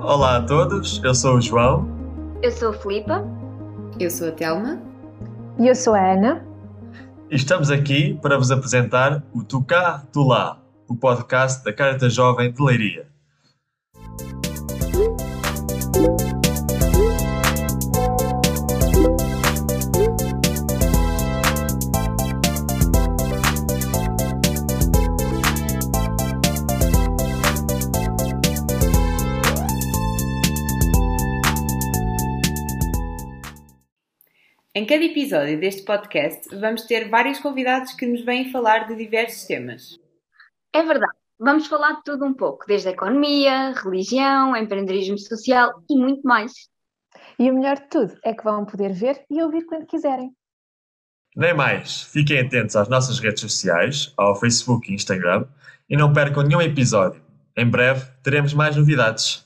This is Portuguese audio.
Olá a todos, eu sou o João. Eu sou a Filipa. Eu sou a Telma. E eu sou a Ana. E estamos aqui para vos apresentar o Cá, Tu Lá, o podcast da Carta Jovem de Leiria. Em cada episódio deste podcast, vamos ter vários convidados que nos vêm falar de diversos temas. É verdade. Vamos falar de tudo um pouco, desde a economia, religião, empreendedorismo social e muito mais. E o melhor de tudo é que vão poder ver e ouvir quando quiserem. Nem mais, fiquem atentos às nossas redes sociais, ao Facebook e Instagram, e não percam nenhum episódio. Em breve teremos mais novidades.